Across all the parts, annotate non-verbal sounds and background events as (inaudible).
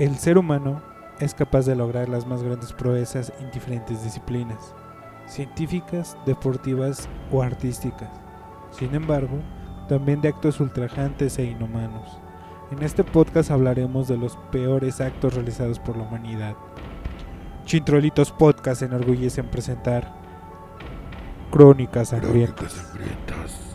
El ser humano es capaz de lograr las más grandes proezas en diferentes disciplinas, científicas, deportivas o artísticas. Sin embargo, también de actos ultrajantes e inhumanos. En este podcast hablaremos de los peores actos realizados por la humanidad. Chintrolitos Podcast enorgullece en presentar Crónicas Sangrientas.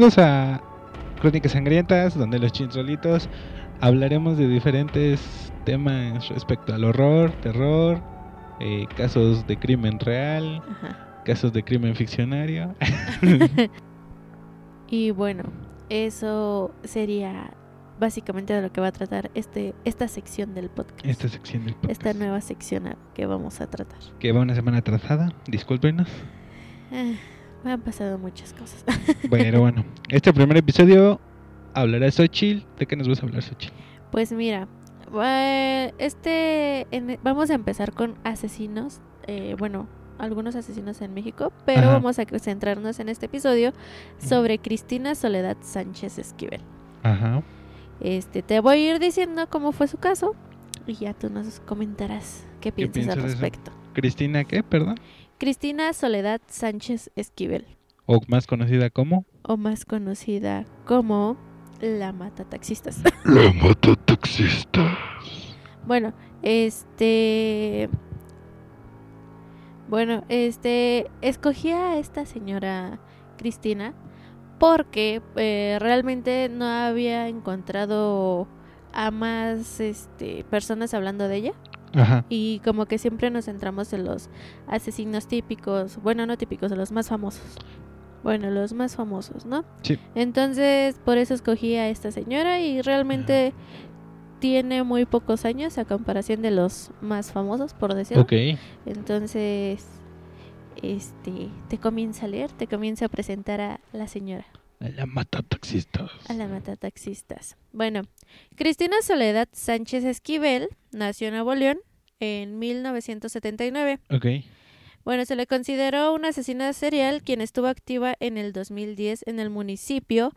Bienvenidos a Crónicas Sangrientas, donde los chintrolitos hablaremos de diferentes temas respecto al horror, terror, eh, casos de crimen real, Ajá. casos de crimen ficcionario. (laughs) (laughs) Y bueno, eso sería básicamente de lo que va a tratar este esta sección del podcast. Esta sección del podcast. Esta nueva sección que vamos a tratar. Que va una semana atrasada, discúlpenos. Me han pasado muchas cosas. (laughs) Pero bueno, este primer episodio hablará Xochitl. ¿De qué nos vas a hablar, Xochitl? Pues mira, va- este en- vamos a empezar con asesinos, eh, bueno, algunos asesinos en México, pero Ajá. vamos a centrarnos en este episodio sobre Cristina Soledad Sánchez Esquivel. Ajá. Este, te voy a ir diciendo cómo fue su caso y ya tú nos comentarás qué piensas al respecto. Cristina, ¿qué? Perdón. Cristina Soledad Sánchez Esquivel, O más conocida como... o más conocida como la mata taxistas. (laughs) La mata taxista. bueno, este bueno, este escogí a esta señora Cristina porque eh, realmente no había encontrado a más este personas hablando de ella. Ajá. Y como que siempre nos centramos en los asesinos típicos, bueno, no típicos, los más famosos. Bueno, los más famosos, ¿no? Sí. Entonces, por eso escogí a esta señora y realmente tiene muy pocos años a comparación de los más famosos, por decirlo. Ok. Entonces, este, te comienza a leer, te comienza a presentar a la señora La mata taxista. a la matataxistas. Bueno, Cristina Soledad Sánchez Esquivel nació en Nuevo León en 1979. Ok. Bueno, se le consideró una asesina serial quien estuvo activa en el 2010 en el municipio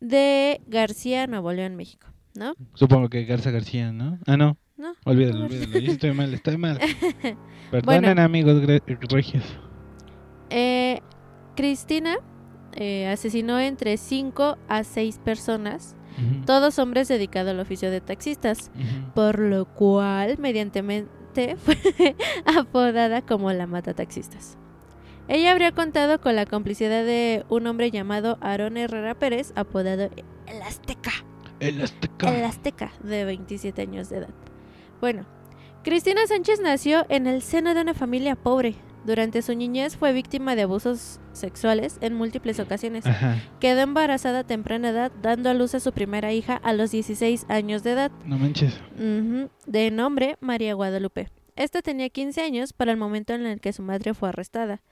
de García, Nuevo León, México, ¿no? Supongo que Garza García, ¿no? Ah, no. No. Olvídalo, olvídalo. Yo estoy mal, estoy mal. (laughs) Perdonen, Bueno. amigos regios. Eh, Cristina eh, asesinó entre 5 a 6 personas, todos hombres dedicados al oficio de taxistas. por lo cual, mediantemente, (laughs) fue apodada como la mata taxistas. Ella habría contado con la complicidad de un hombre llamado Aarón Herrera Pérez, apodado El Azteca, El Azteca. El Azteca, de 27 años de edad. Bueno, Cristina Sánchez nació en el seno de una familia pobre. Durante su niñez fue víctima de abusos sexuales en múltiples ocasiones. Ajá. Quedó embarazada a temprana edad, dando a luz a su primera hija a los 16 años de edad. No manches. De nombre María Guadalupe. Esta tenía 15 años para el momento en el que su madre fue arrestada.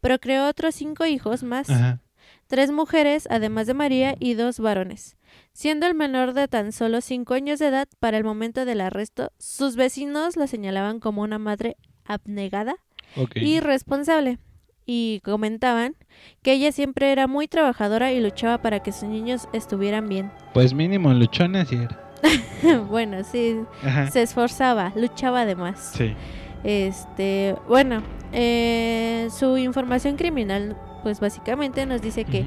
Procreó otros cinco hijos más, Ajá. tres mujeres, además de María, y dos varones. Siendo el menor de tan solo 5 años de edad para el momento del arresto, sus vecinos la señalaban como una madre abnegada Ok. y responsable. Y comentaban que ella siempre era muy trabajadora y luchaba para que sus niños estuvieran bien. Pues mínimo luchona sí era. (laughs) bueno, sí, Ajá. se esforzaba, luchaba además. Sí. Este, bueno, eh, su información criminal, pues básicamente nos dice que,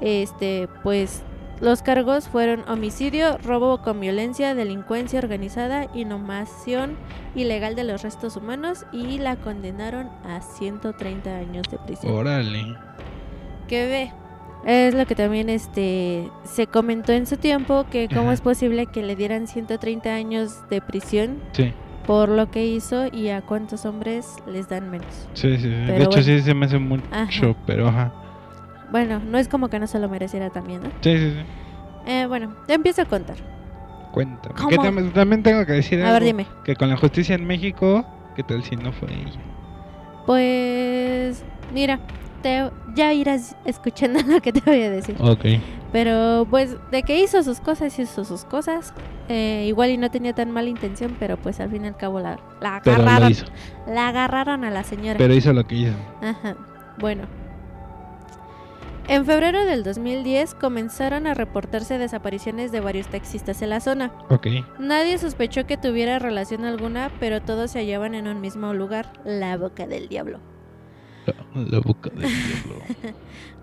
este, pues los cargos fueron homicidio, robo con violencia, delincuencia organizada, inhumación ilegal de los restos humanos y la condenaron a 130 años de prisión. Órale. ¿Qué ve? Es lo que también este se comentó en su tiempo que cómo Ajá. es posible que le dieran 130 años de prisión Sí, por lo que hizo y a cuántos hombres les dan menos. sí, sí. sí. De hecho, bueno. sí se me hace mucho, Ajá. pero ajá. Bueno, no es como que no se lo mereciera también, ¿no? Sí, sí, sí. Eh, bueno, te empiezo a contar. Cuéntame. ¿Cómo? Que tam- también tengo que decir A ver, algo, dime. Que con la justicia en México, ¿qué tal si no fue ella? Pues mira, te, ya irás escuchando (laughs) lo que te voy a decir. Ok. Pero pues de que hizo sus cosas, hizo sus cosas. Eh, igual y no tenía tan mala intención, pero pues al fin y al cabo la, la agarraron. hizo. La agarraron a la señora. Pero hizo lo que hizo. Ajá. Bueno. En febrero del 2010 comenzaron a reportarse desapariciones de varios taxistas en la zona. Ok. Nadie sospechó que tuviera relación alguna, pero todos se hallaban en un mismo lugar, la boca del diablo. La, la boca del diablo.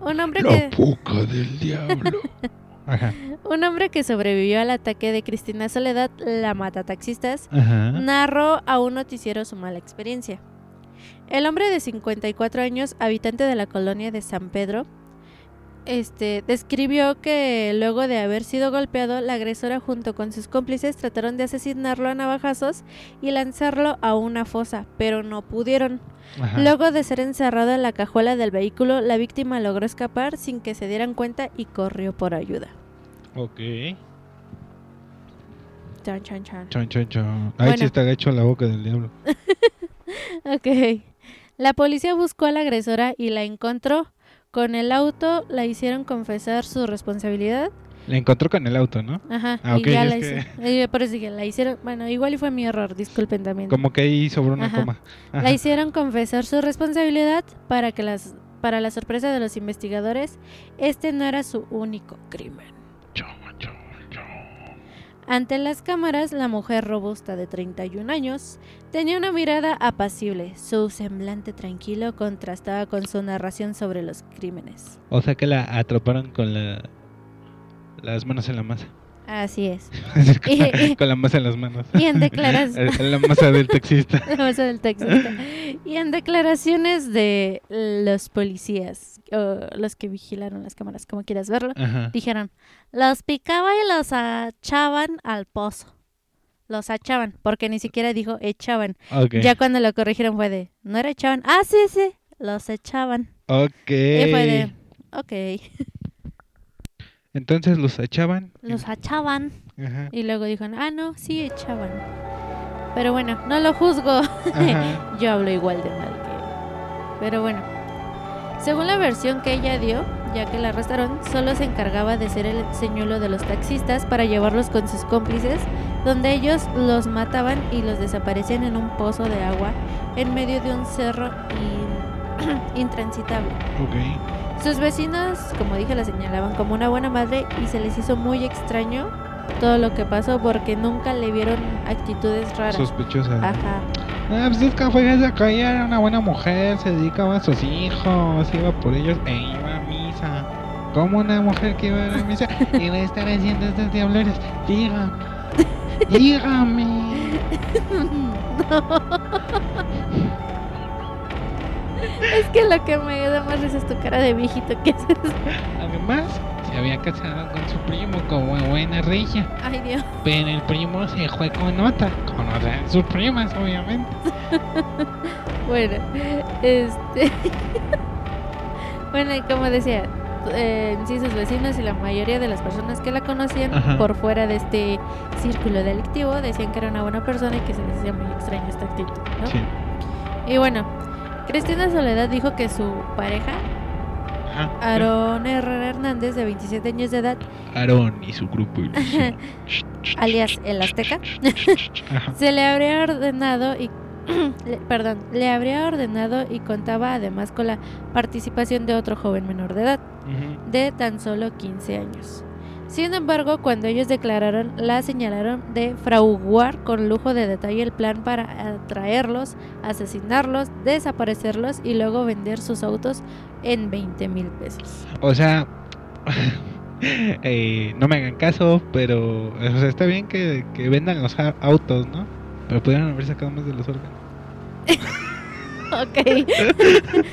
(laughs) Un hombre la que boca del diablo. (laughs) Ajá. un hombre que sobrevivió al ataque de Cristina Soledad, la mata taxistas, Ajá. narró a un noticiero su mala experiencia. El hombre de 54 años, habitante de la colonia de San Pedro, este, describió que luego de haber sido golpeado, la agresora junto con sus cómplices trataron de asesinarlo a navajazos y lanzarlo a una fosa, pero no pudieron. Ajá. Luego de ser encerrado en la cajuela del vehículo, la víctima logró escapar sin que se dieran cuenta y corrió por ayuda. Ok. Chan, chan, chan. Chon, chon, chon. Ahí Bueno. sí está hecho la boca del diablo. (laughs) Ok. La policía buscó a la agresora y la encontró. Con el auto la hicieron confesar su responsabilidad. La encontró con el auto, ¿no? Ajá. Ah, ok, y ya es la que- hice- por eso la hicieron. Bueno, igual y fue mi error, disculpen también. Como que ahí sobró una Ajá. coma. Ajá. La hicieron confesar su responsabilidad para que las para la sorpresa de los investigadores, este no era su único crimen. Ante las cámaras, la mujer robusta de 31 años tenía una mirada apacible. Su semblante tranquilo contrastaba con su narración sobre los crímenes. O sea que la atraparon con la las manos en la masa. Así es. (laughs) con, (laughs) con la masa en las manos. Y en declaraciones... (laughs) la masa del taxista. La masa del taxista. Y en declaraciones de los policías, o los que vigilaron las cámaras, como quieras verlo, Ajá. dijeron, los picaba y los echaban al pozo. Los echaban, porque ni siquiera dijo echaban. Ya cuando lo corrigieron fue de, no era echaban, ah, sí, sí, los echaban. Ok. Y fue de, ok, Entonces los echaban. los echaban. Ajá. Y luego dijeron, ah, no, sí echaban. Pero bueno, no lo juzgo. (laughs) Yo hablo igual de mal que él. Pero bueno, según la versión que ella dio, ya que la arrestaron, solo se encargaba de ser el señuelo de los taxistas para llevarlos con sus cómplices, donde ellos los mataban y los desaparecían en un pozo de agua en medio de un cerro in- (clears throat) intransitable. Ok. Sus vecinos, como dije, la señalaban como una buena madre y se les hizo muy extraño todo lo que pasó porque nunca le vieron actitudes raras. Sospechosa. Ajá. Ah, pues es que fue esa ella era una buena mujer, se dedicaba a sus hijos, iba por ellos e iba a misa. Como una mujer que iba a la misa iba a estar haciendo estas diableras. Dígame. (laughs) Dígame. (laughs) Es que lo que me da más risa es tu cara de viejito que haces. Además, se había casado con su primo como buena regia. Ay, Dios. Pero el primo se fue con otra, con otra de sus primas, obviamente. (laughs) Bueno, este. (laughs) bueno, y como decía, eh, sí sus vecinos y la mayoría de las personas que la conocían Ajá. por fuera de este círculo delictivo decían que era una buena persona y que se les hacía muy extraño esta actitud, ¿no? Sí. Y bueno, Cristina Soledad dijo que su pareja, Ajá. Aarón Herrera Hernández, de 27 años de edad, Aarón y su grupo alias el Azteca, se le habría ordenado y (clears throat) le- perdón, le habría ordenado y contaba además con la participación de otro joven menor de edad, de tan solo 15 años. Sin embargo, cuando ellos declararon, la señalaron de fraguar con lujo de detalle el plan para atraerlos, asesinarlos, desaparecerlos y luego vender sus autos en 20 mil pesos. O sea, (laughs) eh, no me hagan caso, pero o sea, está bien que, que vendan los autos, ¿no? Pero pudieron haber sacado más de los órganos. (laughs) ok.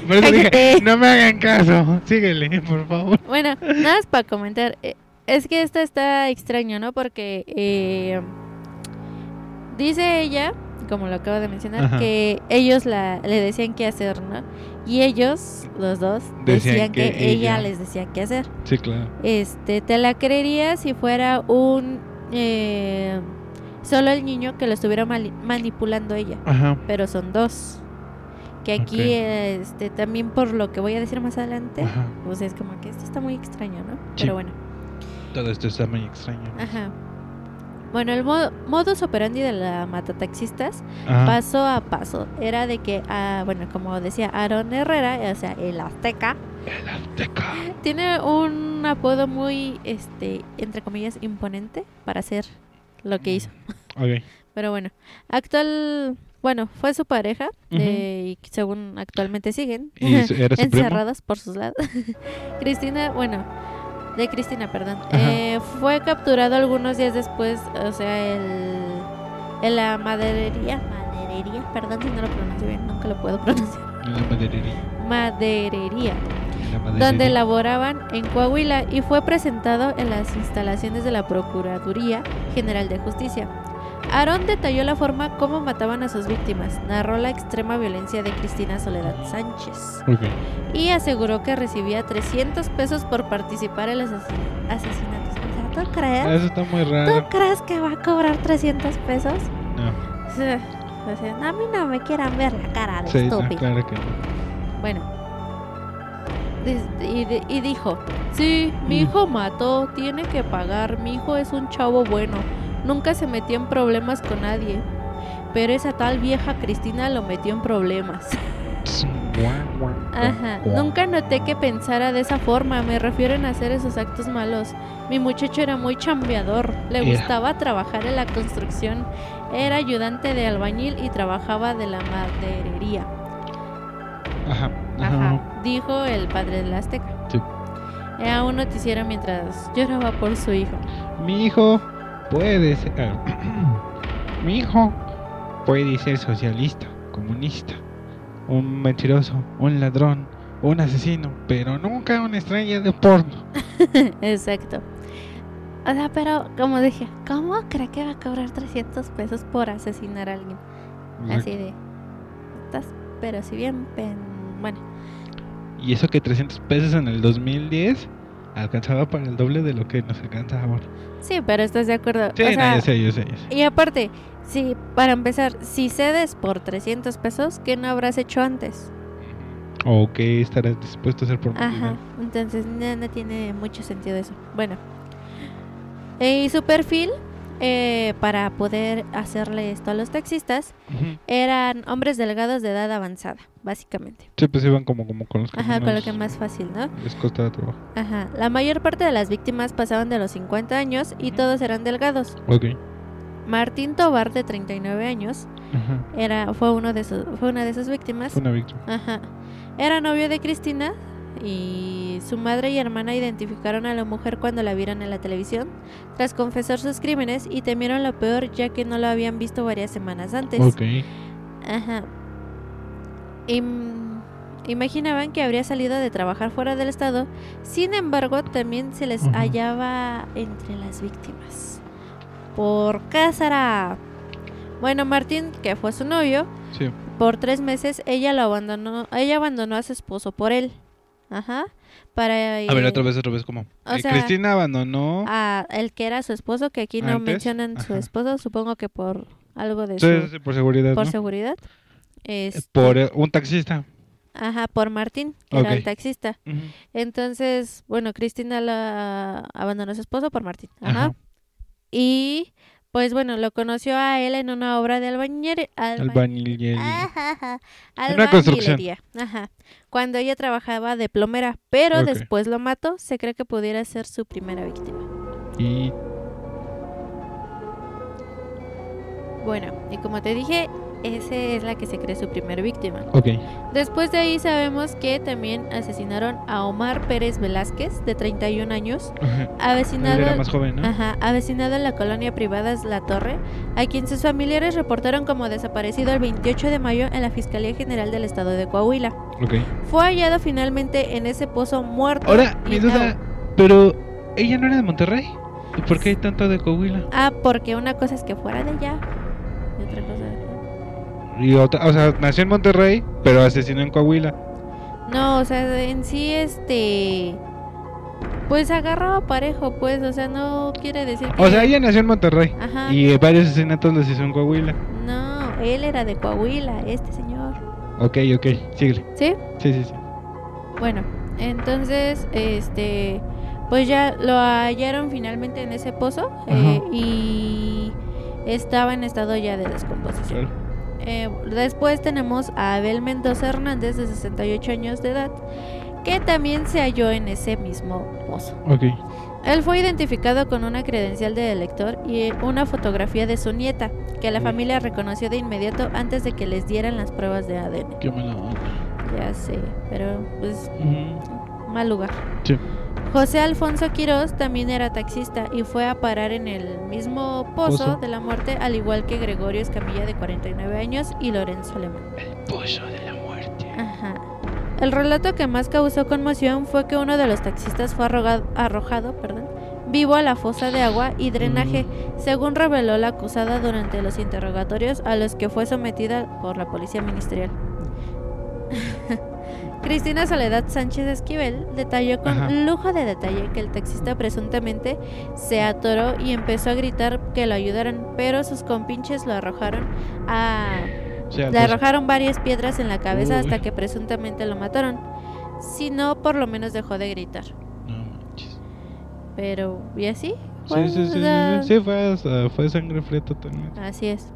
(laughs) Por eso dije, no me hagan caso. Síguele, por favor. Bueno, nada más para comentar. eh, Es que esto está extraño, ¿no? Porque eh, dice ella, como lo acabo de mencionar, Ajá. que ellos la, le decían qué hacer, ¿no? Y ellos, los dos, Decían decían, que, que ella, ella. les decía qué hacer. Sí, claro. Este, te la creería si fuera un eh, solo el niño que lo estuviera manipulando ella, Ajá. pero son dos. Que aquí, este, también por lo que voy a decir más adelante, Ajá. pues es como que esto está muy extraño, ¿no? Sí. Pero bueno, Todo esto está muy extraño. ajá. Bueno, el mo- modus operandi de la matataxistas Ajá. paso a paso era de que, ah, bueno, como decía Aaron Herrera, o sea, el azteca, El Azteca. (laughs) tiene un apodo muy, este, entre comillas, imponente para hacer lo que hizo. Ok. (laughs) Pero bueno, actual, bueno, fue su pareja eh, y según actualmente siguen (laughs) encerrados por sus lados. Cristina, bueno, de Cristina, perdón, eh, fue capturado algunos días después, o sea, el, en la maderería, maderería, perdón si no lo pronuncio bien, nunca lo puedo pronunciar, En la maderería. maderería, En la maderería. donde laboraban en Coahuila y fue presentado en las instalaciones de la Procuraduría General de Justicia. Aarón detalló la forma como mataban a sus víctimas, narró la extrema violencia de Cristina Soledad Sánchez y aseguró que recibía 300 pesos por participar en los asesin- asesinatos. O sea, ¿tú crees? Eso está muy ¿Tú raro. crees que va a cobrar 300 pesos? No. O sea, a mí no me quieran ver la cara de Sí, no, estúpido. claro que no. Bueno. Y dijo, sí, mi Mm. hijo mató, tiene que pagar, mi hijo es un chavo bueno, nunca se metió en problemas con nadie. Pero esa tal vieja Cristina lo metió en problemas. Ajá, nunca noté que pensara de esa forma, me refiero en hacer esos actos malos. Mi muchacho era muy chambeador, le gustaba trabajar en la construcción, era ayudante de albañil y trabajaba de la maderería. Ajá. Ajá, Ajá. dijo el padre del Azteca. Sí. Era un noticiero mientras lloraba por su hijo. Mi hijo puede ser. (clears throat) Mi hijo puede ser socialista, comunista, un mentiroso, un ladrón, un asesino, pero nunca una estrella de porno. (laughs) Exacto. O sea, pero como dije, ¿cómo cree que va a cobrar 300 pesos por asesinar a alguien? Así de... Estás, pero si bien... pen- Bueno, Y eso que 300 pesos en el 2010 alcanzaba para el doble de lo que nos alcanza ahora. sí, pero estás de acuerdo. Sí, o no, sea, yo sé, yo sé, yo sé. y aparte, si para empezar, si cedes por 300 pesos, ¿qué no habrás hecho antes? O que estarás dispuesto a hacer por Ajá, dinero. entonces no, no tiene mucho sentido eso. Bueno, Eh, y su perfil eh, para poder hacerle esto a los taxistas eran hombres delgados de edad avanzada, básicamente. Sí, pues iban como, como con los Ajá, con lo que más fácil, ¿no? Les costaba trabajo. Ajá, la mayor parte de las víctimas pasaban de los 50 años y todos eran delgados. Ok. Martín Tobar, de 39 años, Ajá. era, fue, uno de sus, fue una de sus víctimas. Fue una víctima. Ajá. Era novio de Cristina y su madre y hermana identificaron a la mujer cuando la vieron en la televisión tras confesar sus crímenes y temieron lo peor ya que no lo habían visto varias semanas antes. Ok. Ajá. Im- imaginaban que habría salido de trabajar fuera del estado, sin embargo también se les hallaba entre las víctimas. ¿Por será? Bueno, Martín, que fue su novio, Sí. por tres meses ella lo abandonó, ella abandonó a su esposo por él. Ajá. Para A ver, eh, otra vez, otra vez, ¿cómo? o Eh, sea, Cristina abandonó. a el que era su esposo, que aquí no Antes, mencionan su esposo, supongo que por algo de Sí, su sí, sí, por seguridad. por ¿no? seguridad. Este, Por eh, un taxista. Ajá, por Martín, que era el taxista. Entonces, bueno, Cristina la abandonó a su esposo por Martín. Ajá. Ajá. Y pues bueno, lo conoció a él en una obra de albañil, Albañilería. Ajá, ajá, Una construcción. albañilería, Ajá. Cuando ella trabajaba de plomera, pero después lo mató, se cree que pudiera ser su primera víctima. Y Bueno, y como te dije, esa es la que se cree su primer víctima. Ok. Después de ahí sabemos que también asesinaron a Omar Pérez Velázquez, de 31 años, Ajá. Avecinado, era más joven, ¿no? ajá, avecinado en la colonia privada La Torre, a quien sus familiares reportaron como desaparecido el 28 de mayo en la Fiscalía General del Estado de Coahuila. Ok. Fue hallado finalmente en ese pozo muerto. Ahora, mi duda, pero ella no era de Monterrey. ¿Y por qué hay tanto de Coahuila? Ah, porque una cosa es que fuera de allá y otra cosa... Y otra, o sea, nació en Monterrey, pero asesinó en Coahuila. No, o sea, en sí, este... Pues agarró parejo, pues, o sea, no quiere decir que... O sea, ella nació en Monterrey. Ajá. Y varios asesinatos los hizo en Coahuila. No, él era de Coahuila, este señor. Ok, ok, síguele. ¿Sí? Sí, sí, sí. Bueno, entonces, este... Pues ya lo hallaron finalmente en ese pozo eh, y estaba en estado ya de descomposición. Claro. Eh, después tenemos a Abel Mendoza Hernández, de 68 años de edad, que también se halló en ese mismo pozo. Ok. Él fue identificado con una credencial de elector y una fotografía de su nieta, que la familia reconoció de inmediato antes de que les dieran las pruebas de ADN. Qué mala onda. Ya sé, pero pues Ujú. mal lugar. Sí. José Alfonso Quirós también era taxista y fue a parar en el mismo pozo, Pozo. de la muerte, al igual que Gregorio Escamilla de 49 años y Lorenzo Alemán. Pozo de la muerte. Ajá. El relato que más causó conmoción fue que uno de los taxistas fue arrojado perdón, vivo a la fosa de agua y drenaje, según reveló la acusada durante los interrogatorios a los que fue sometida por la policía ministerial. Cristina Soledad Sánchez Esquivel detalló con Ajá. lujo de detalle que el taxista presuntamente se atoró y empezó a gritar que lo ayudaran, pero sus compinches lo arrojaron a O sea, le arrojaron varias piedras en la cabeza Uy. hasta que presuntamente lo mataron. Si no, por lo menos dejó de gritar. No manches. Pero, ¿y así? Sí, sí, sí, sí, fue, fue sangre fría totalmente. Así es.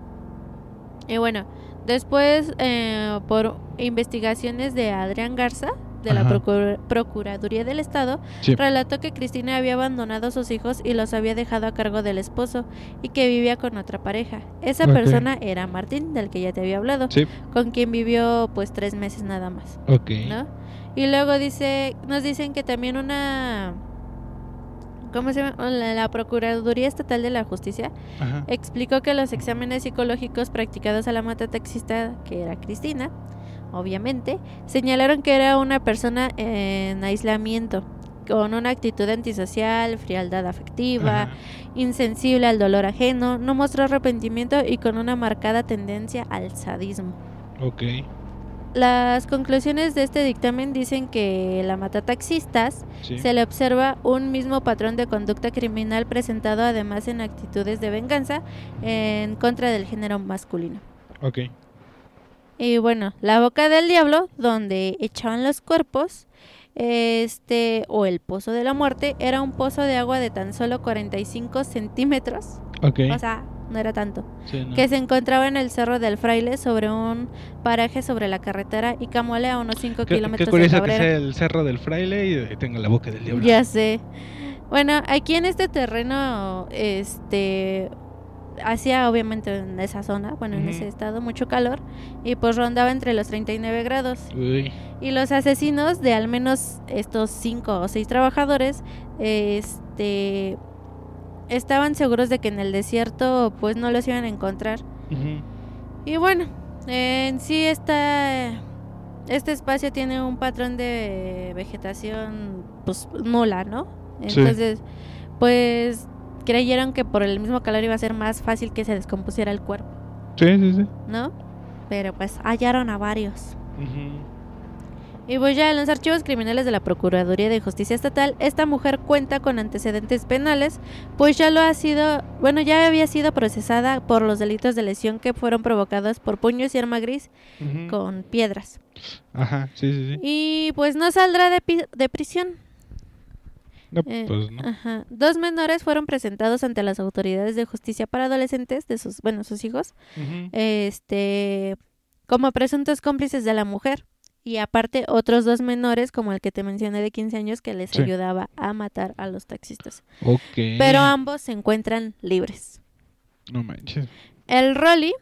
Y bueno, después, eh, por investigaciones de Adrián Garza, de la. Procur- Procuraduría del Estado, Sí. relató que Cristina había abandonado a sus hijos y los había dejado a cargo del esposo y que vivía con otra pareja. Esa persona era Martín, del que ya te había hablado, Sí, con quien vivió pues tres meses nada más. Y luego dice, nos dicen que también una, ¿cómo se llama? La, la Procuraduría Estatal de la Justicia Ajá. explicó que los exámenes psicológicos practicados a la motataxista, que era Cristina, obviamente, señalaron que era una persona en aislamiento, con una actitud antisocial, frialdad afectiva, Ajá. insensible al dolor ajeno, no mostró arrepentimiento y con una marcada tendencia al sadismo. Ok. Las conclusiones de este dictamen dicen que la matataxistas Sí. se le observa un mismo patrón de conducta criminal presentado además en actitudes de venganza en contra del género masculino. Ok. Y bueno, la boca del diablo, donde echaban los cuerpos, este, o el pozo de la muerte, era un pozo de agua de tan solo 45 centímetros, Ok. o sea, no era tanto, Sí, no. que se encontraba en el Cerro del Fraile sobre un paraje sobre la carretera y Camuale a unos 5 Qué, qué kilómetros de curioso que sea el cerro del fraile y eh, tenga la boca del diablo. Ya sé. Bueno, aquí en este terreno, este, hacía obviamente en esa zona, bueno, en ese estado, mucho calor y pues rondaba entre los 39 grados. Uy. Y los asesinos de al menos estos cinco o seis trabajadores, este, estaban seguros de que en el desierto pues no los iban a encontrar. Y bueno, en sí esta, este espacio tiene un patrón de vegetación pues nula, ¿no? Sí. Entonces, pues creyeron que por el mismo calor iba a ser más fácil que se descompusiera el cuerpo, Sí, sí, sí. ¿no? Pero pues hallaron a varios. Ujú. Y pues ya en los archivos criminales de la Procuraduría de Justicia Estatal, esta mujer cuenta con antecedentes penales, pues ya lo ha sido, bueno, ya había sido procesada por los delitos de lesión que fueron provocados por puños y arma gris con piedras. Ajá, sí, sí, sí. Y pues no saldrá de, pi- de prisión. No, Eh, pues no. Ajá. Dos menores fueron presentados ante las autoridades de justicia para adolescentes de sus, bueno, sus hijos, este, como presuntos cómplices de la mujer. Y aparte otros dos menores, como el que te mencioné de 15 años, que les Sí. ayudaba a matar a los taxistas. Ok. Pero ambos se encuentran libres. No manches. El Rolly,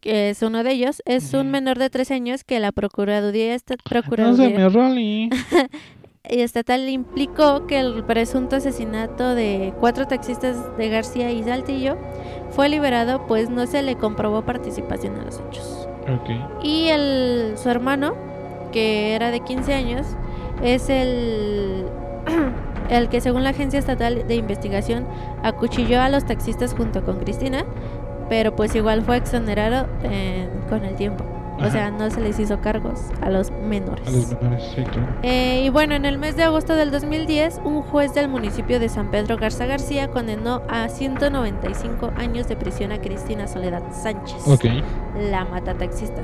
que es uno de ellos, es un menor de tres años que la Procuraduría, esta- No Procuraduría roli. (laughs) Estatal implicó que el presunto asesinato de cuatro taxistas de García y Saltillo fue liberado pues no se le comprobó participación en los hechos. Ok. Y el, su hermano, que era de 15 años, es el, (clears throat) el que según la Agencia Estatal de Investigación acuchilló a los taxistas junto con Cristina, pero pues igual fue exonerado eh, con el tiempo. O sea, no se les hizo cargos a los menores. A los menores, sí, claro. Eh, y bueno, en el mes de agosto del 2010, un juez del municipio de San Pedro Garza García condenó a 195 años de prisión a Cristina Soledad Sánchez, Ok. la matataxista,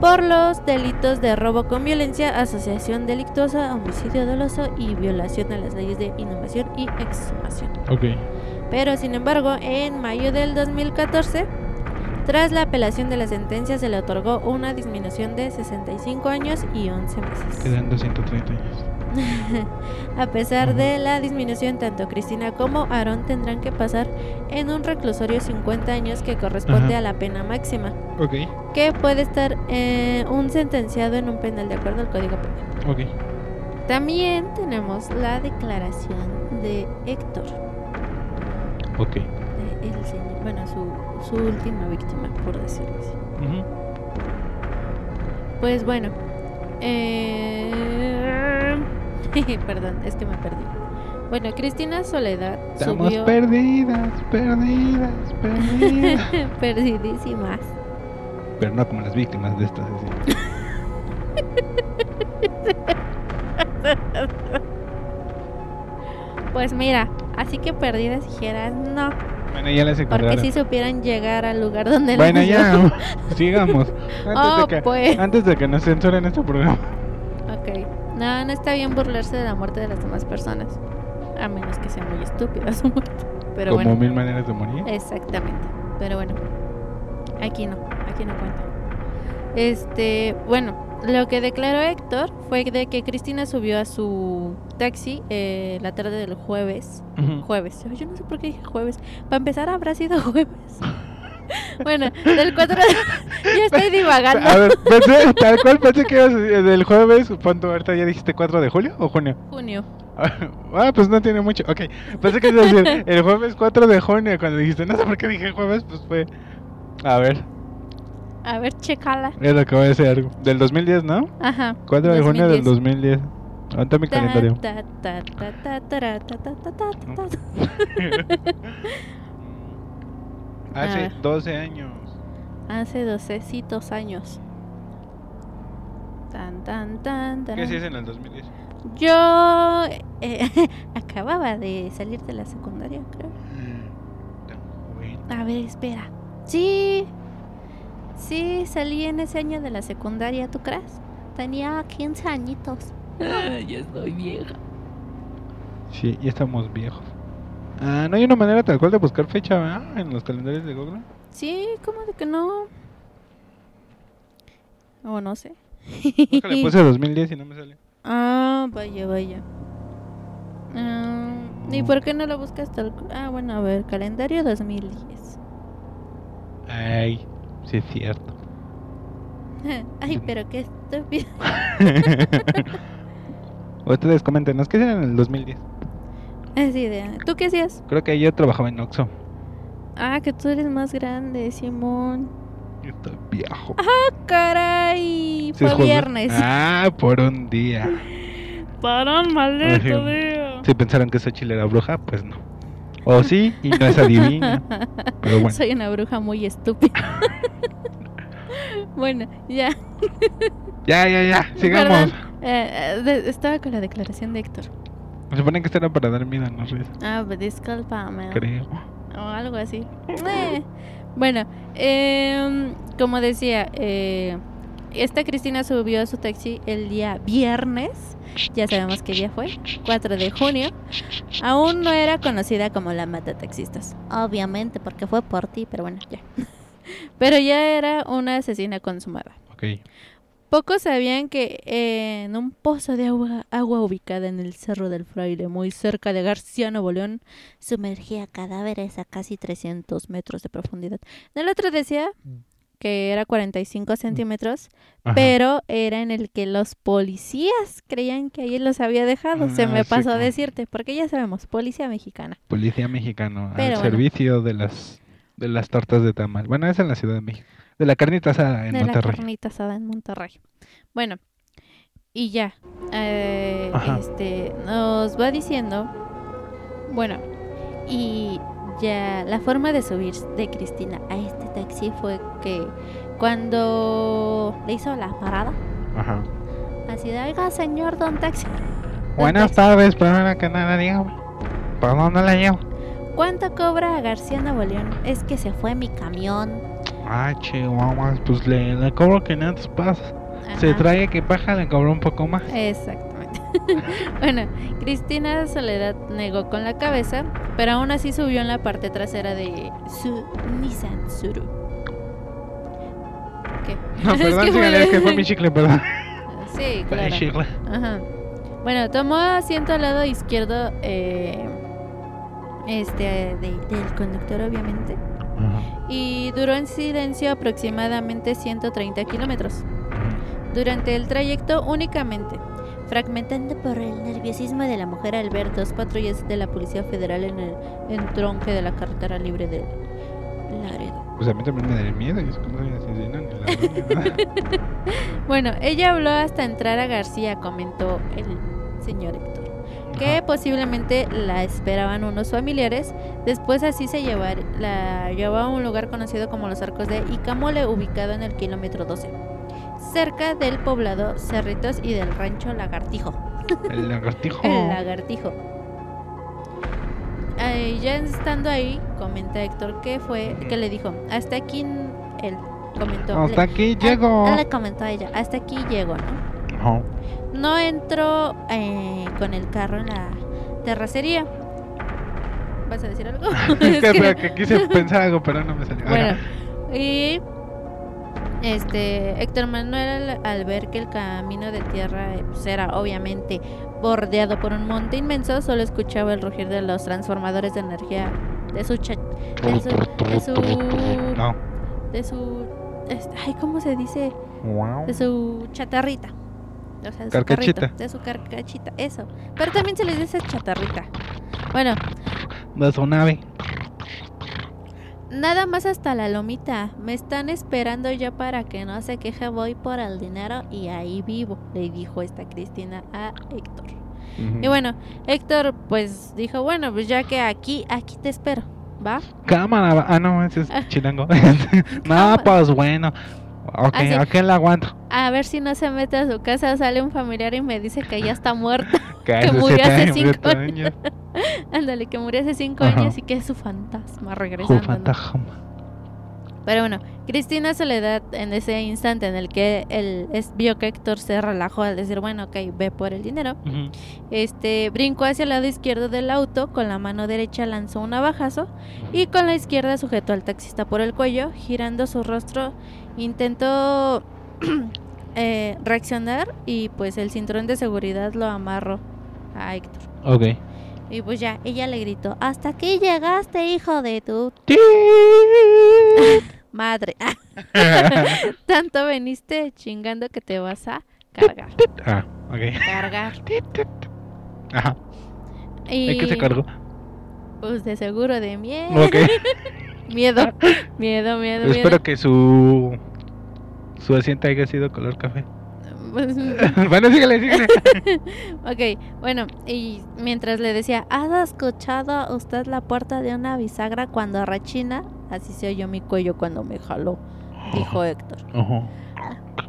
por los delitos de robo con violencia, asociación delictuosa, homicidio doloso y violación a las leyes de inhumación y exhumación. Ok. Pero sin embargo, en mayo del 2014, tras la apelación de la sentencia, se le otorgó una disminución de 65 años y 11 meses. Quedan 230 años. (laughs) A pesar de la disminución, tanto Cristina como Aarón tendrán que pasar en un reclusorio 50 años que corresponde Ajá. a la pena máxima, Ok. que puede estar eh, un sentenciado en un penal de acuerdo al Código Penal. Ok. También tenemos la declaración de Héctor, Ok. de el señor, bueno, su, su última víctima, por decirlo así. Pues bueno, eh... (laughs) perdón, es que me perdí. Bueno, Cristina Soledad Estamos subió... perdidas, perdidas, perdidas. (laughs) Perdidísimas. Pero no como las víctimas de estas. Pues mira, así que perdidas dijeras no, Bueno, ya las porque si supieran llegar al lugar donde Bueno, ya, (laughs) sigamos. Antes, Oh, de que, pues. antes de que nos censuren este programa. No, no está bien burlarse de la muerte de las demás personas. A menos que sea muy estúpida su muerte. Pero como bueno. mil maneras de morir. Exactamente. Pero bueno. Aquí no, aquí no cuenta. Este, bueno, lo que declaró Héctor fue de que Cristina subió a su taxi eh, la tarde del jueves. Jueves. Yo no sé por qué dije jueves. Para empezar habrá sido (laughs) jueves. Bueno, del 4 de... Yo estoy divagando. A ver, pensé, tal cual pensé que ibas del jueves, punto, ahorita ya dijiste 4 de julio o junio. Junio. Ah, pues no tiene mucho. Ok, pensé que ibas a decir el jueves 4 de junio. Cuando dijiste, no sé por qué dije jueves, pues fue. A ver, A ver, chécala. es lo que voy a decir. Del 2010, ¿no? Ajá. 4 de junio del 2010. 2010. Anda mi calendario. Hace ver. 12 años. Hace docecitos años. Tan, tan, tan, ¿Qué taran. hacías en el 2010? Yo eh, (laughs) acababa de salir de la secundaria, creo. Tan joven. A ver, espera. Sí. Sí, salí en ese año de la secundaria, ¿tú crees? Tenía 15 añitos. (laughs) ya estoy vieja. Sí, ya estamos viejos. Ah, no hay una manera tal cual de buscar fecha, ¿verdad? En los calendarios de Google. Sí, ¿cómo de que no? O no sé. Le (laughs) puse 2010 y no me sale. Ah, vaya, vaya. Ah, ¿Y por qué no lo buscas tal? Ah, bueno, a ver, calendario 2010. Ay, sí es cierto. (laughs) Ay, pero qué estúpido. (laughs) Ustedes coméntenos, ¿qué hacían en el 2010? Así de, ¿tú qué hacías? Creo que yo trabajaba en Oxxo. Ah, que tú eres más grande, Simón. Yo Estoy viejo. Caray, Sí, fue es viernes. Ah, por un día. Para un maldito día. Si pensaron que esa chile era bruja, pues no. O sí, y no es adivina. Pero bueno. Soy una bruja muy estúpida. (laughs) bueno, ya. Ya, ya, ya, sigamos. Eh, eh, estaba con la declaración de Héctor. Se supone que esto era para dar miedo, no risa, Ah, pues discúlpame. creo. O algo así. Eh, Bueno, em, como decía, eh, esta Cristina subió a su taxi el día viernes. Ya sabemos qué día fue. 4 de junio. Aún no era conocida como la mata taxistas. Obviamente, porque fue por ti, pero bueno, ya. (laughs) Pero ya era una asesina consumada. Ok. Pocos sabían que eh, en un pozo de agua, agua ubicada en el Cerro del Fraile, muy cerca de García, Nuevo León, sumergía cadáveres a casi 300 metros de profundidad. El otro decía que era 45 centímetros, Ajá. pero era en el que los policías creían que ahí los había dejado. Se Ah, me sí, pasó a decirte, porque ya sabemos, policía mexicana. Policía mexicano Pero al bueno. servicio de las de las tortas de tamal. Bueno, es en la Ciudad de México. De la carnita asada en de la Monterrey. carnita asada en Monterrey. Bueno, y ya, eh, este, nos va diciendo, bueno, y ya la forma de subir de Cristina a este taxi fue que cuando le hizo la parada, Ajá. así de, oiga, señor don taxi, don Buenas taxi, tardes, primero que nada, dígame. ¿Por dónde la llevo? ¿cuánto cobra a García Nuevo León? Es que se fue mi camión. Ay, chihuahuas, pues le, le cobro 500 pesos. Se trae equipaje, le cobro un poco más. Exactamente. (laughs) bueno, Cristina Soledad negó con la cabeza, pero aún así subió en la parte trasera de su Nissan Suru. ¿Qué? No, (laughs) Es perdón, que sígale, fue- es que fue mi chicle, perdón. (laughs) Sí, mi claro. chicle. Ajá. Bueno, tomó asiento al lado izquierdo eh, este, de- del conductor, obviamente, Ajá. y duró en silencio aproximadamente 130 kilómetros. Durante el trayecto únicamente, fragmentando por el nerviosismo de la mujer al ver dos patrullas de la Policía Federal en el entronque de la carretera libre de Laredo. Pues a mí también me daría miedo. Y es nada. (laughs) (laughs) Bueno, ella habló hasta entrar a García, comentó el señor Héctor, que Ajá. posiblemente la esperaban unos familiares. Después así se llevar, la llevó a un lugar conocido como los Arcos de Icamole, ubicado en el kilómetro 12, cerca del poblado Cerritos y del rancho Lagartijo. El lagartijo. (laughs) El lagartijo. Ay, ya estando ahí, comenta Héctor que fue, que le dijo, hasta aquí él comentó. Hasta le- aquí a- llego. él le comentó a ella, hasta aquí llego, ¿no? Ajá. No entró eh, con el carro en la terracería. ¿Vas a decir algo? (laughs) Es que, que- pero que quise (laughs) pensar algo, pero no me salió. bueno, y este Héctor Manuel al, al ver que el camino de tierra eh, pues, era obviamente bordeado por un monte inmenso, solo escuchaba el rugir de los transformadores de energía de su cha- de su, de su, No. de su este, ay, ¿cómo se dice? De su chatarrita. O sea, de su Carcachita. carrito, de su carcachita, eso. Pero también se les dice chatarrita. Bueno, De su nave. Nada más hasta la lomita. Me están esperando ya para que no se queje. Voy por el dinero y ahí vivo, le dijo esta Cristina a Héctor. Y bueno, Héctor pues dijo, bueno, pues ya que aquí, aquí te espero, ¿va? Cámara. va- Ah, no, ese es Ah. chilango. (laughs) (laughs) no, pues bueno. Ok, Así. ¿a quién la aguanto? A ver si no se mete a su casa, sale un familiar y me dice que ya está muerta. (laughs) Que murió hace cinco años. (laughs) Ándale, que murió hace cinco Ajá. años y que es su fantasma regresando. ¿no? fantasma. Pero bueno, Cristina Soledad en ese instante en el que él es, vio que Héctor se relajó al decir, bueno, ok, ve por el dinero, este brincó hacia el lado izquierdo del auto, con la mano derecha lanzó un abajazo y con la izquierda sujetó al taxista por el cuello, girando su rostro, intentó (clears throat) eh, reaccionar y pues el cinturón de seguridad lo amarró a Héctor. Ok. Y pues ya, ella le gritó, hasta aquí llegaste, hijo de tu (laughs) madre. (laughs) Tanto veniste chingando que te vas a cargar. ah, ok. Cargar. Ajá. Y ¿De qué se cargó? pues de seguro de miedo. Ok. (laughs) (laughs) Miedo, miedo, miedo, Espero miedo. que su su asiento haya sido color café. Pues, (laughs) (laughs) bueno, síguele, síguele. ok, bueno, y mientras le decía, ¿has escuchado usted la puerta de una bisagra cuando rechina? Así se oyó mi cuello cuando me jaló, dijo Héctor. Ajá.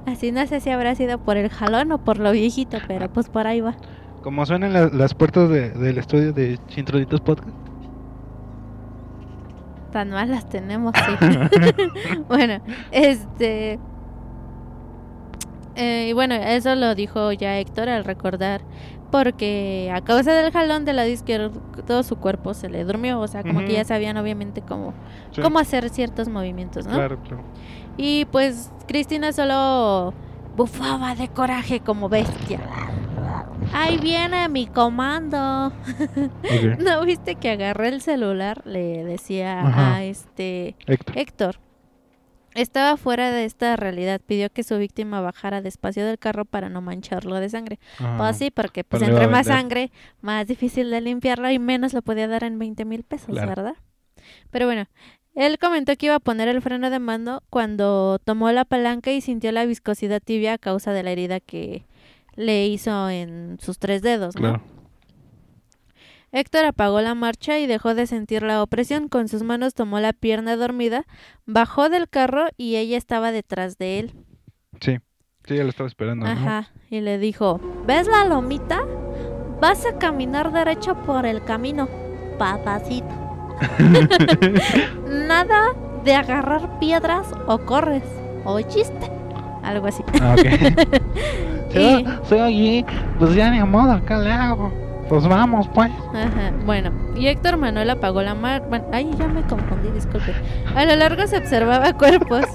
Así no sé si habrá sido por el jalón o por lo viejito, pero pues por ahí va. Como suenan la- las puertas de- del estudio de Chintroditos Podcast. Tan mal las tenemos, sí. (laughs) (laughs) bueno, este... eh, y bueno, eso lo dijo ya Héctor al recordar, porque a causa del jalón del lado izquierdo todo su cuerpo se le durmió, o sea, como que ya sabían obviamente cómo, Sí, cómo hacer ciertos movimientos, ¿no? Claro, claro. Y pues Cristina solo bufaba de coraje como bestia. Ahí viene mi comando. (laughs) ¿No viste que agarré el celular? Le decía Ajá. a este Héctor. Héctor. Estaba fuera de esta realidad. Pidió que su víctima bajara despacio del carro para no mancharlo de sangre. Ajá. Pues sí, porque pues Pero entre más sangre, más difícil de limpiarlo y menos lo podía dar en 20 mil pesos, Claro. ¿verdad? Pero bueno, él comentó que iba a poner el freno de mando cuando tomó la palanca y sintió la viscosidad tibia a causa de la herida que le hizo en sus tres dedos, ¿no? Claro. Héctor apagó la marcha y dejó de sentir la opresión. Con sus manos tomó la pierna dormida, bajó del carro y ella estaba detrás de él. Sí. Sí, ya lo estaba esperando. ¿no? Ajá. Y le dijo, ¿ves la lomita? Vas a caminar derecho por el camino, papacito. (laughs) Nada de agarrar piedras o corres. ¿Oíste? Algo así. Ah, ok. (laughs) Y- Soy allí, pues ya ni a modo, acá le hago. Pues vamos, pues. Ajá, bueno, y Héctor Manuel apagó la mar... Bueno, ay, ya me confundí, disculpe. A lo largo se observaba (laughs) cuerpos,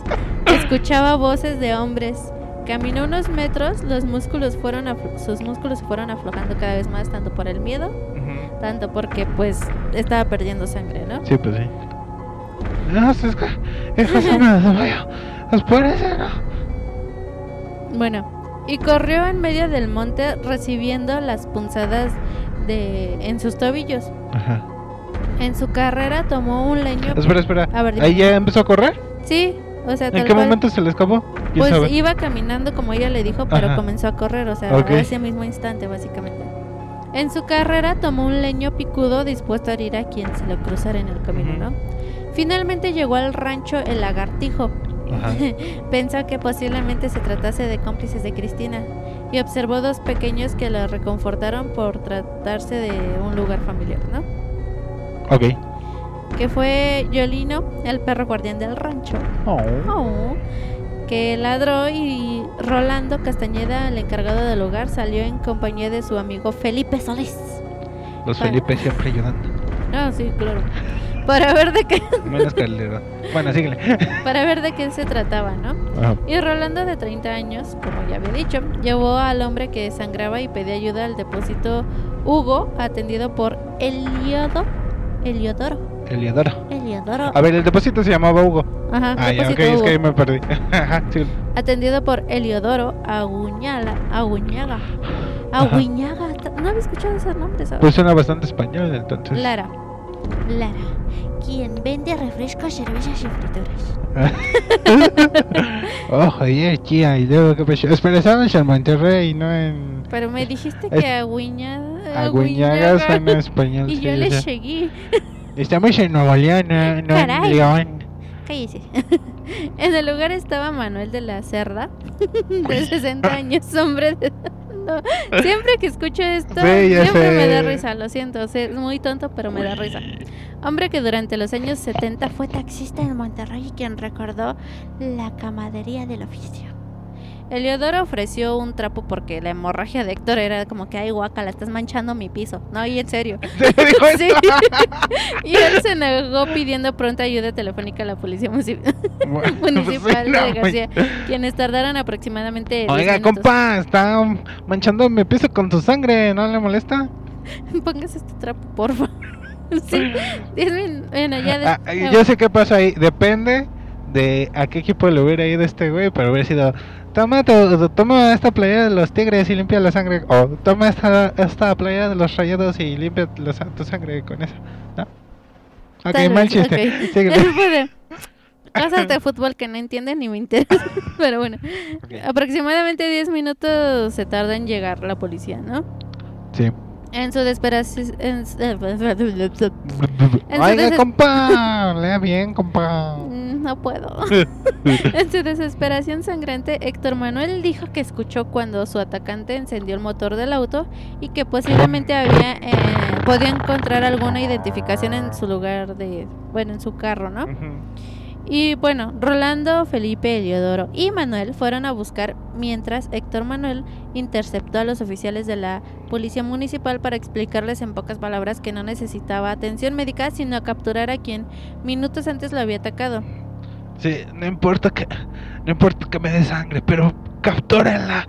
escuchaba voces de hombres. Caminó unos metros, los músculos fueron sus músculos se fueron aflojando cada vez más, tanto por el miedo, tanto porque pues estaba perdiendo sangre, ¿no? Sí, pues sí. No, es que es desmayó. Es por eso, ¿no? Bueno, y corrió en medio del monte recibiendo las punzadas de en sus tobillos. Ajá. En su carrera tomó un leño. Espera, espera. A ver, dime. ¿Ahí ya empezó a correr? Sí, o sea, ¿En qué cual. momento se le escapó? ¿Quién Pues sabe? iba caminando como ella le dijo, pero Ajá. comenzó a correr, o sea, Ok. a ese mismo instante, básicamente. En su carrera tomó un leño picudo dispuesto a herir a quien se le cruzara en el camino. ¿no? Finalmente llegó al rancho El Lagartijo. Ajá. (laughs) Pensó que posiblemente se tratase de cómplices de Cristina y observó dos pequeños que la reconfortaron por tratarse de un lugar familiar, ¿no? Ok. Que fue Yolino, el perro guardián del rancho. Oh. Oh, que ladró y Rolando Castañeda, el encargado del hogar, salió en compañía de su amigo Felipe Solís. Los Para- Felipe siempre ayudando. Ah, sí, claro. Para ver de qué, Menos Calderón. Bueno, síguele. (laughs) para ver de qué se trataba, ¿no? Ajá. Y Rolando, de 30 años, como ya había dicho, llevó al hombre que sangraba y pedía ayuda al depósito Hugo, atendido por Eliodo. Eliodoro. Eliodoro. Eliodoro. A ver, el depósito se llamaba Hugo. Ajá, Ah, ya, ok, depósito es Hugo. que ahí me perdí. (laughs) Ajá, sí. atendido por Eliodoro Aguñala, Aguñaga. Aguiñaga, no había escuchado ese nombre, ¿sabes? Pues suena bastante español, entonces. Lara. Lara, quien vende refrescos, cervezas y frituras. oh, joder, tía, y luego qué pasó. Espera, estábamos en Monterrey, no en. Pero me dijiste Es- que Aguiñada. Aguiñaga suena español. (laughs) Y sí, yo le seguí. Estamos en Nuevo León, no, no en Caray. León. Cállese. (laughs) en el lugar estaba Manuel de la Cerda, (laughs) de 60 años, hombre de... (laughs) Siempre que escucho esto, siempre me da risa, lo siento, es muy tonto, pero me da risa. Hombre que durante los años 70 fue taxista en Monterrey y quien recordó la camadería del oficio. Eliodoro ofreció un trapo porque la hemorragia de Héctor era como que, ay, guaca, la estás manchando mi piso. No, y en serio. (laughs) ¿Se dijo Sí. (laughs) Y él se negó pidiendo pronta ayuda telefónica a la policía (laughs) Bueno, municipal pues, de García, quienes tardaron aproximadamente 10 Oiga, compa, está manchando mi piso con su sangre, ¿no le molesta? Póngase este trapo, porfa. sí, 10 min- Bueno, ya de- Ah, yo sé qué pasa ahí, depende de a qué equipo le hubiera ido este güey, pero hubiera sido, toma, tu- toma esta playera de los tigres y limpia la sangre, o toma esta, esta playera de los rayados y limpia tu sangre con eso, ¿no? Ok, Tal mal chiste. (laughs) (laughs) Cosas de fútbol que no entienden ni me interesan. (laughs) Pero bueno, aproximadamente 10 minutos se tarda en llegar la policía, ¿no? Sí. En su desesperación. En... Oiga, compa, lea bien, compa. Mm, No puedo. (laughs) en su desesperación sangrante, Héctor Manuel dijo que escuchó cuando su atacante encendió el motor del auto y que posiblemente había eh, podía encontrar alguna identificación en su lugar de, bueno, en su carro, ¿no? Ujú. Y bueno, Rolando, Felipe, Eliodoro y Manuel fueron a buscar mientras Héctor Manuel interceptó a los oficiales de la policía municipal para explicarles en pocas palabras que no necesitaba atención médica, sino capturar a quien minutos antes lo había atacado. Sí, no importa que, no importa que me dé sangre, pero captúrenla.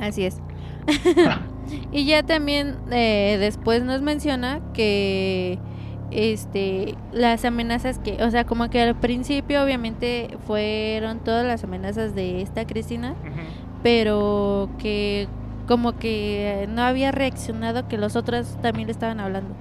Así es. (laughs) y ya también eh, después nos menciona que este las amenazas que, o sea, como que al principio obviamente fueron todas las amenazas de esta Cristina, pero que como que no había reaccionado que los otros también le estaban hablando.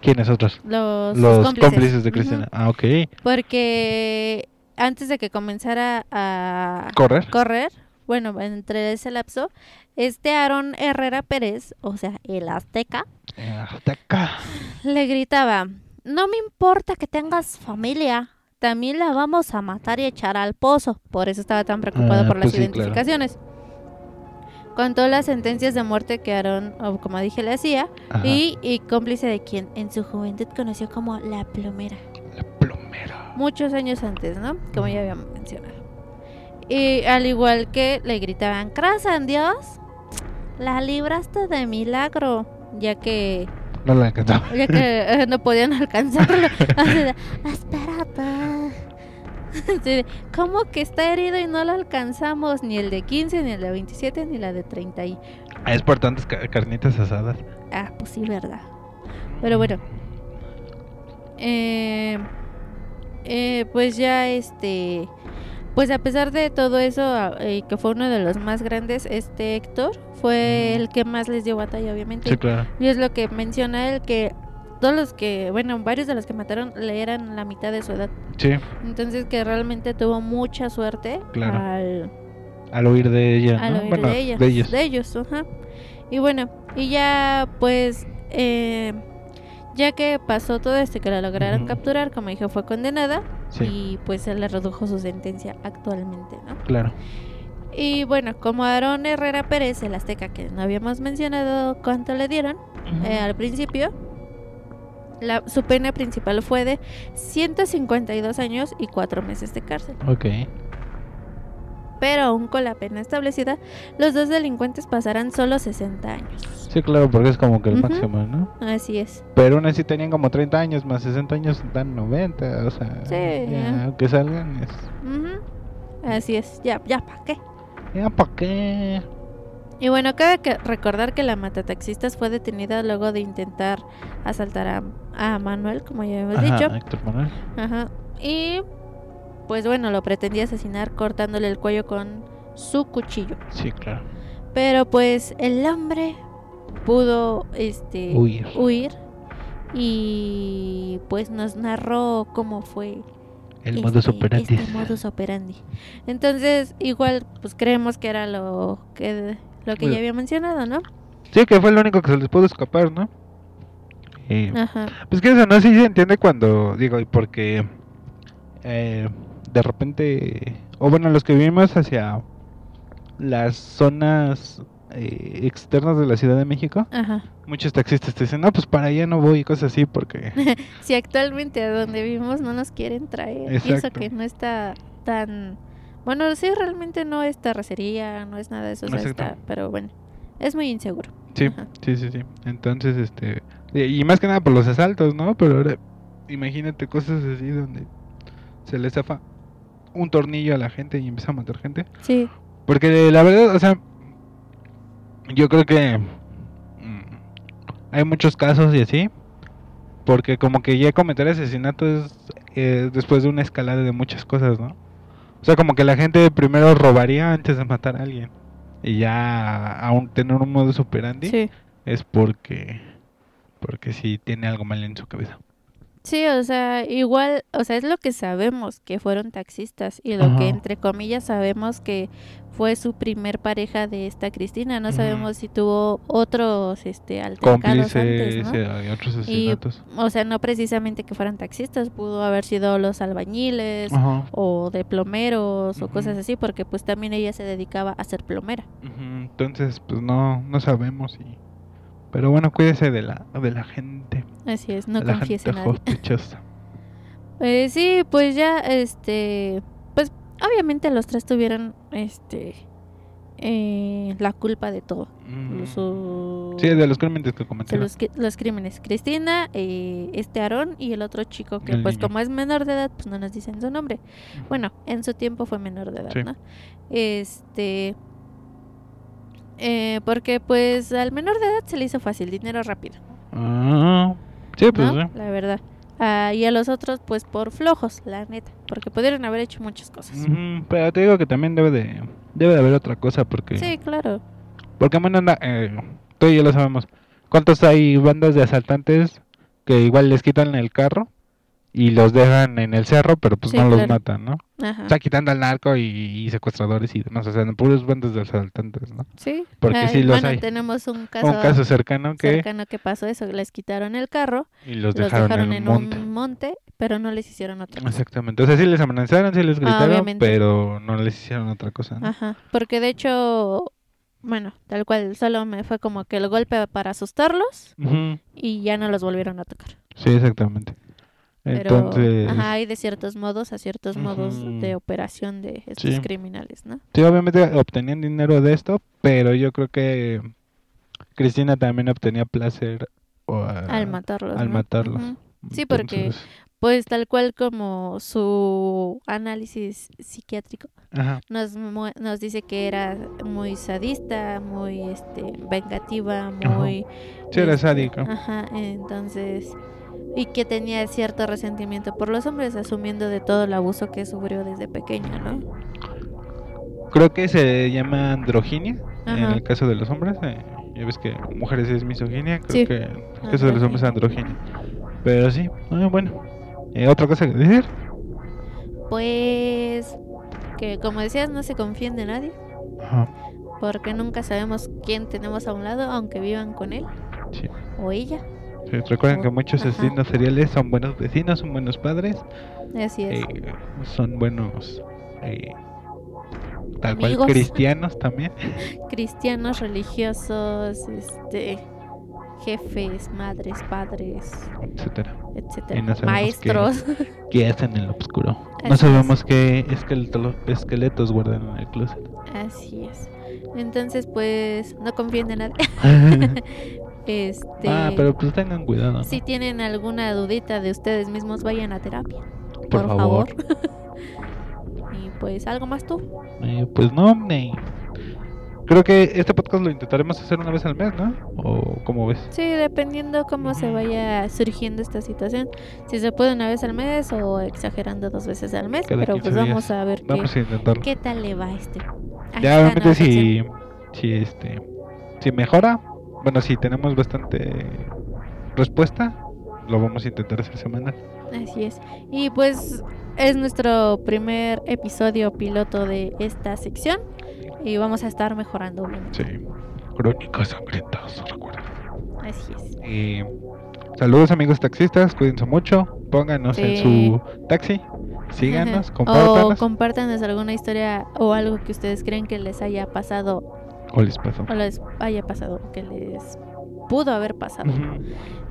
¿Quiénes otros? Los, Los cómplices. cómplices de. Cristina. Ah, ok. Porque antes de que comenzara a ¿Correr? correr, bueno, entre ese lapso, este Aarón Herrera Pérez, o sea, el azteca, Eh, Azteca. le gritaba, no me importa que tengas familia, también la vamos a matar y echar al pozo. Por eso estaba tan preocupado Ah, por las pues sí, claro. identificaciones. Contó las sentencias de muerte que Aarón, o como dije, le hacía, y, y cómplice de quien en su juventud conoció como la plomera. La plomera. muchos años antes, ¿no? Como ya habíamos mencionado. Y al igual que le gritaban, ¿crees en Dios? La libraste de milagro, ya que, No la encantó. ya que (laughs) eh, no podían alcanzarlo. (laughs) Así de, espérate. (laughs) Así de, ¿Cómo que está herido y no lo alcanzamos? Ni el de 15, ni el de 27, ni la de 30 y... Es por tantas ca- carnitas asadas. Ah, pues sí, verdad. Pero bueno. Eh, eh, pues ya este... Pues a pesar de todo eso, a- eh, que fue uno de los más grandes, este Héctor fue el que más les dio batalla, obviamente. Sí, claro. Y es lo que menciona él, que todos los que, bueno, varios de los que mataron le eran la mitad de su edad. Sí, Entonces que realmente tuvo mucha suerte Claro. al, al oír de ella. al ¿no? oír bueno, de ellas. de ellos. De ellos, ajá. Y bueno, y ya pues, eh, ya que pasó todo esto y que la lograron capturar, como dije, fue condenada Sí, y pues se le redujo su sentencia actualmente, ¿no? claro. Y bueno, como Aarón Herrera Pérez, el azteca que no habíamos mencionado cuánto le dieron eh, al principio, la, su pena principal fue de 152 años y 4 meses de cárcel. Ok. Pero aún con la pena establecida, los dos delincuentes pasarán solo 60 años. Sí, claro, porque es como que el Ujú. máximo, ¿no? Así es. Pero aún así tenían como 30 años, más 60 años dan 90, o sea, Sí, ya, aunque salgan es... Ujú. Así es. Ya, ya, ¿para qué? Ya, ¿para qué? Y bueno, cabe que recordar que la matataxistas fue detenida luego de intentar asaltar a, a Manuel, como ya hemos Ajá, dicho. Héctor Manuel. Ajá. Y pues bueno, lo pretendía asesinar cortándole el cuello con su cuchillo. Sí, claro. Pero pues el hombre pudo este Huir. huir y pues nos narró cómo fue El este, modus operandi. este modus operandi. Entonces, igual pues creemos que era lo que lo que Bueno. ya había mencionado, ¿no? Sí, que fue lo único que se les pudo escapar, ¿no? Y, Ajá. Pues que eso no sí se entiende cuando digo, y porque eh, de repente, o bueno, los que vivimos hacia las zonas eh, externas de la Ciudad de México, Ajá. muchos taxistas te dicen, no, pues para allá no voy y cosas así, porque (laughs) Si actualmente a donde vivimos no nos quieren traer. Y eso que no está tan... Bueno, sí, realmente no es terracería, no es nada de eso. o sea, está- pero bueno, es muy inseguro. sí, Ajá. sí, sí, sí. Entonces, este, y más que nada por los asaltos, ¿no? Pero ahora, imagínate cosas así donde se le zafa un tornillo a la gente y empieza a matar gente. Sí, Porque la verdad, o sea, yo creo que mm, hay muchos casos y así. Porque como que ya cometer asesinato es eh, después de una escalada de muchas cosas, ¿no? O sea, como que la gente primero robaría antes de matar a alguien. Y ya aún tener un modus operandi sí. es porque porque sí tiene algo mal en su cabeza. Sí, o sea, igual, o sea, es lo que sabemos que fueron taxistas y lo Ajá. que entre comillas sabemos que fue su primer pareja de esta Cristina. No sabemos si tuvo otros este altercados Cómplices antes, ¿no? eh, y otros Y, asesinatos. o sea, no precisamente que fueran taxistas, pudo haber sido los albañiles Ajá. o de plomeros o cosas así, porque pues también ella se dedicaba a ser plomera. Entonces, pues no, no sabemos y... Pero bueno, cuídese de la, de la gente. Así es, no confiese en nadie. (laughs) Eh, sí, pues ya, este, pues obviamente los tres tuvieron, este, eh, la culpa de todo. Mm. Su- Sí, de los crímenes que cometieron. los, los crímenes. Cristina, eh, este Aarón y el otro chico que El pues niño. como es menor de edad, pues no nos dicen su nombre. Bueno, en su tiempo fue menor de edad, Sí. ¿no? Este... eh, porque pues al menor de edad se le hizo fácil, dinero rápido, Ah, sí, pues. La verdad. Ah, y a los otros, pues por flojos, la neta. Porque pudieron haber hecho muchas cosas. Pero te digo que también debe de, debe de haber otra cosa porque... Sí, claro. Porque bueno, anda, eh, tú y yo lo sabemos. ¿Cuántos hay bandas de asaltantes que igual les quitan el carro y los dejan en el cerro, pero pues Sí, no los matan, ¿no? Ajá. O sea, quitando al narco y, y secuestradores y demás, o sea, puros bandas de asaltantes, ¿no? sí. porque Ay, sí los bueno, hay. tenemos un caso, Un caso cercano que cercano que pasó eso. Les quitaron el carro, y los los dejaron, en en un monte. un monte, pero no les hicieron otra cosa. Exactamente. O sea, sí les amenazaron, sí les gritaron, pero no les hicieron otra cosa, ¿no? Ajá, porque de hecho, bueno, tal cual, solo me fue como que el golpe para asustarlos y ya no los volvieron a tocar. Sí, exactamente. Pero, Entonces, ajá, hay de ciertos modos a ciertos modos de operación de estos Sí. criminales, ¿no? sí, obviamente obtenían dinero de esto, pero yo creo que Cristina también obtenía placer o, a- Al matarlos. al ¿no? matarlos. Sí, porque- Entonces, Pues tal cual como su análisis psiquiátrico Ajá. nos, nos dice que era muy sadista, muy este vengativa, Ajá. muy... Sí, era este, sádico. Ajá, entonces... Y que tenía cierto resentimiento por los hombres, asumiendo de todo el abuso que sufrió desde pequeño, ¿no? Creo que se llama androginia en el caso de los hombres. eh, ya ves que mujeres es misoginia, creo Sí. que en el caso de los hombres es androginia. Pero sí, ah, bueno. Eh, ¿Otra cosa que decir? Pues que como decías no se confíen de nadie, Ajá. porque nunca sabemos quién tenemos a un lado, aunque vivan con él Sí. o ella. Sí, recuerden que muchos Ajá. asesinos seriales son buenos vecinos, son buenos padres, Así es. eh, son buenos, eh, tal cual cristianos también. (laughs) Cristianos, religiosos, este jefes, madres, padres, etcétera. etcétera, no maestros. ¿Qué hacen en el oscuro? Así No es. sabemos qué esqueleto- esqueletos guardan en el closet. Así es. Entonces, pues no confíen en nadie. (laughs) (laughs) este ah, pero pues tengan cuidado. ¿no? si tienen alguna dudita de ustedes mismos, vayan a terapia. Por Por, favor. favor. (laughs) y pues algo más tú. Eh, pues no, eh, creo que este podcast lo intentaremos hacer una vez al mes, ¿no? ¿O cómo ves? Sí, dependiendo cómo se vaya surgiendo esta situación. Si se puede una vez al mes o exagerando dos veces al mes. Cada pero 15 pues vamos a ver qué, Vamos a intentarlo. qué tal le va a este. a Ya obviamente si, si este si mejora, bueno si tenemos bastante respuesta, lo vamos a intentar hacer semanal. Así es. Y pues es nuestro primer episodio piloto de esta sección. Y vamos a estar mejorando. Sí. Crónicas sangrientas, recuerda. Así es. Y saludos amigos taxistas, cuídense mucho, pónganos en su taxi, síganos, (laughs) o compártanos compártanos alguna historia o algo que ustedes creen que les haya pasado o les pasó. o les haya pasado, que les pudo haber pasado.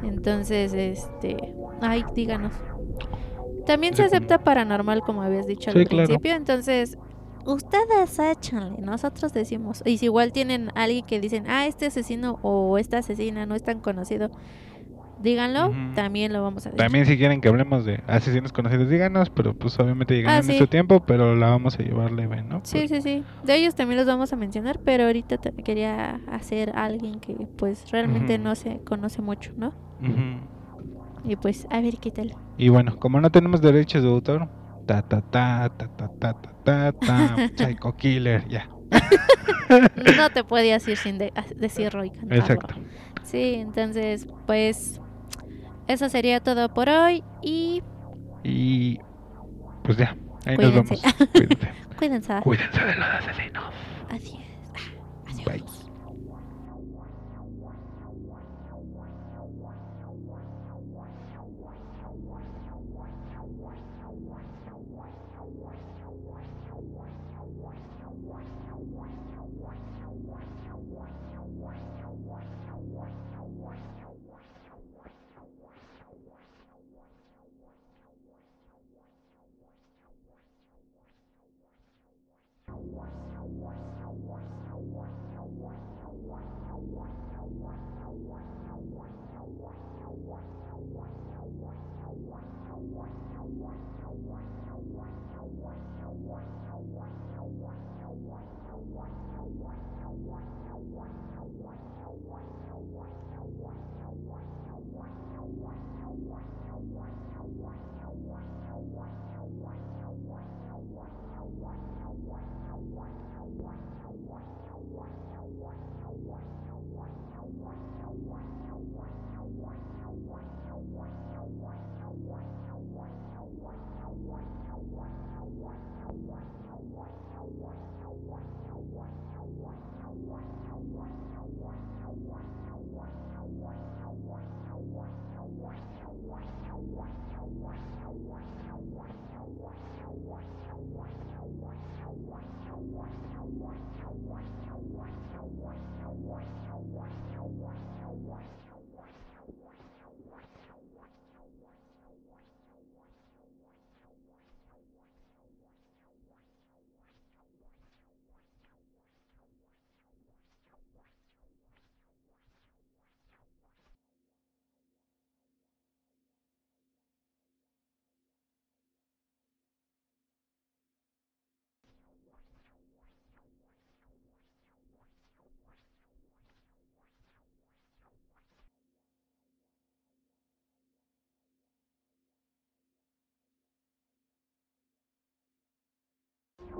Entonces, este, ay, díganos. También se acepta paranormal, como habías dicho Sí, al claro. principio. Entonces, ustedes échanle. Nosotros decimos. Y si igual tienen alguien que dicen, ah, este asesino o esta asesina no es tan conocido, díganlo. También lo vamos a decir. También si quieren que hablemos de asesinos conocidos, díganos, pero pues obviamente llegarán Ah, en sí. su tiempo, pero la vamos a llevar leve, ¿no? Sí, Pues, sí, sí. De ellos también los vamos a mencionar, pero ahorita te- quería hacer a alguien que pues realmente no se conoce mucho, ¿no? ujú. Y pues a ver qué tal. Y bueno, como no tenemos derechos de autor, ta ta ta ta ta ta ta ta ta (laughs) Psycho Killer, ya. No te podías ir sin de- decirlo y cantarlo. Exacto. Sí, entonces, pues eso sería todo por hoy y Y pues ya, ahí Cuídense. nos vemos. Cuídense. (laughs) cuídense. Cuídense de los asesinos. Adiós. Adiós. Bye.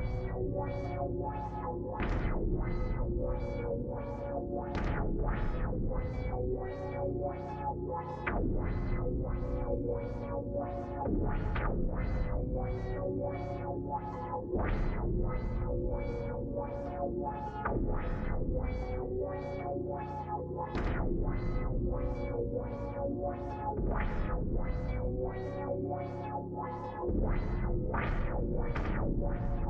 What's your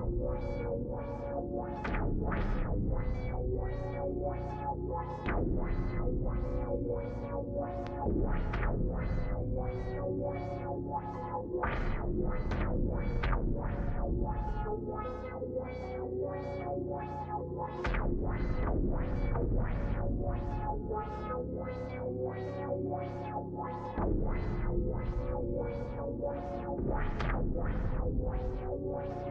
What's your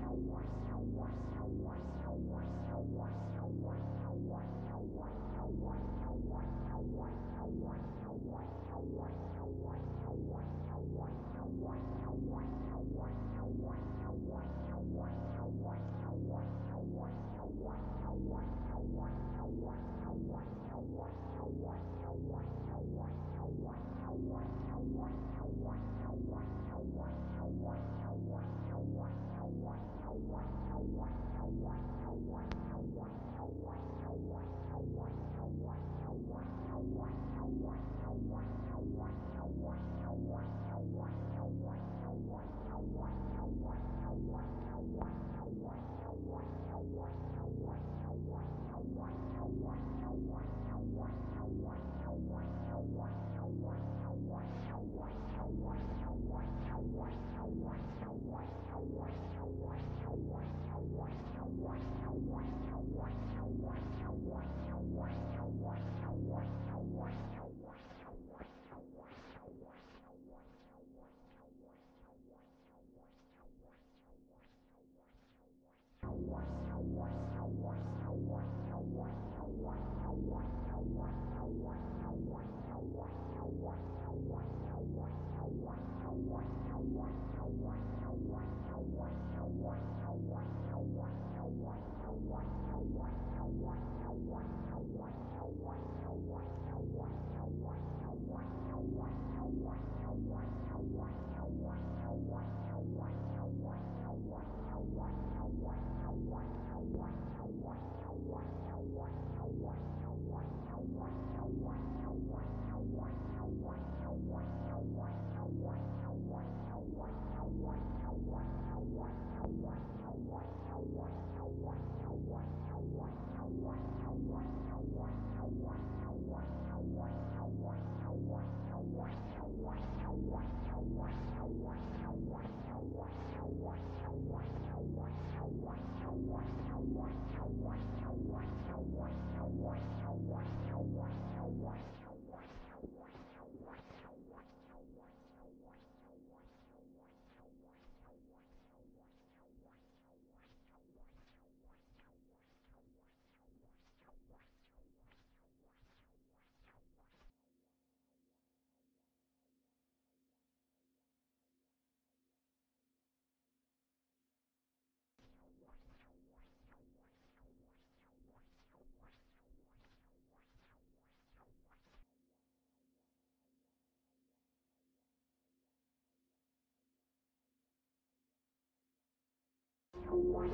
What's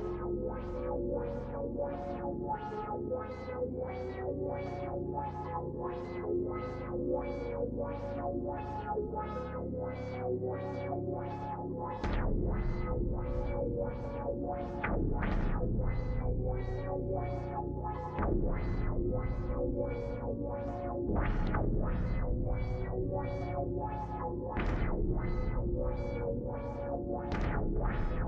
your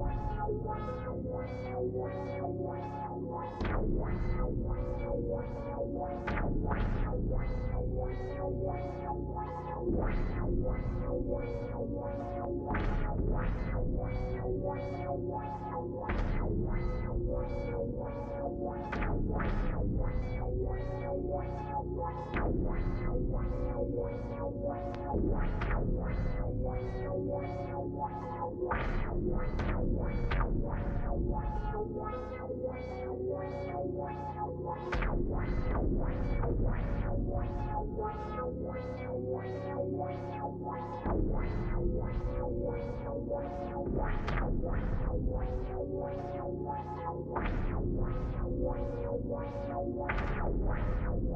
What's your What's your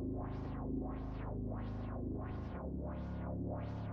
worse your worse your worse your worse your worse your worse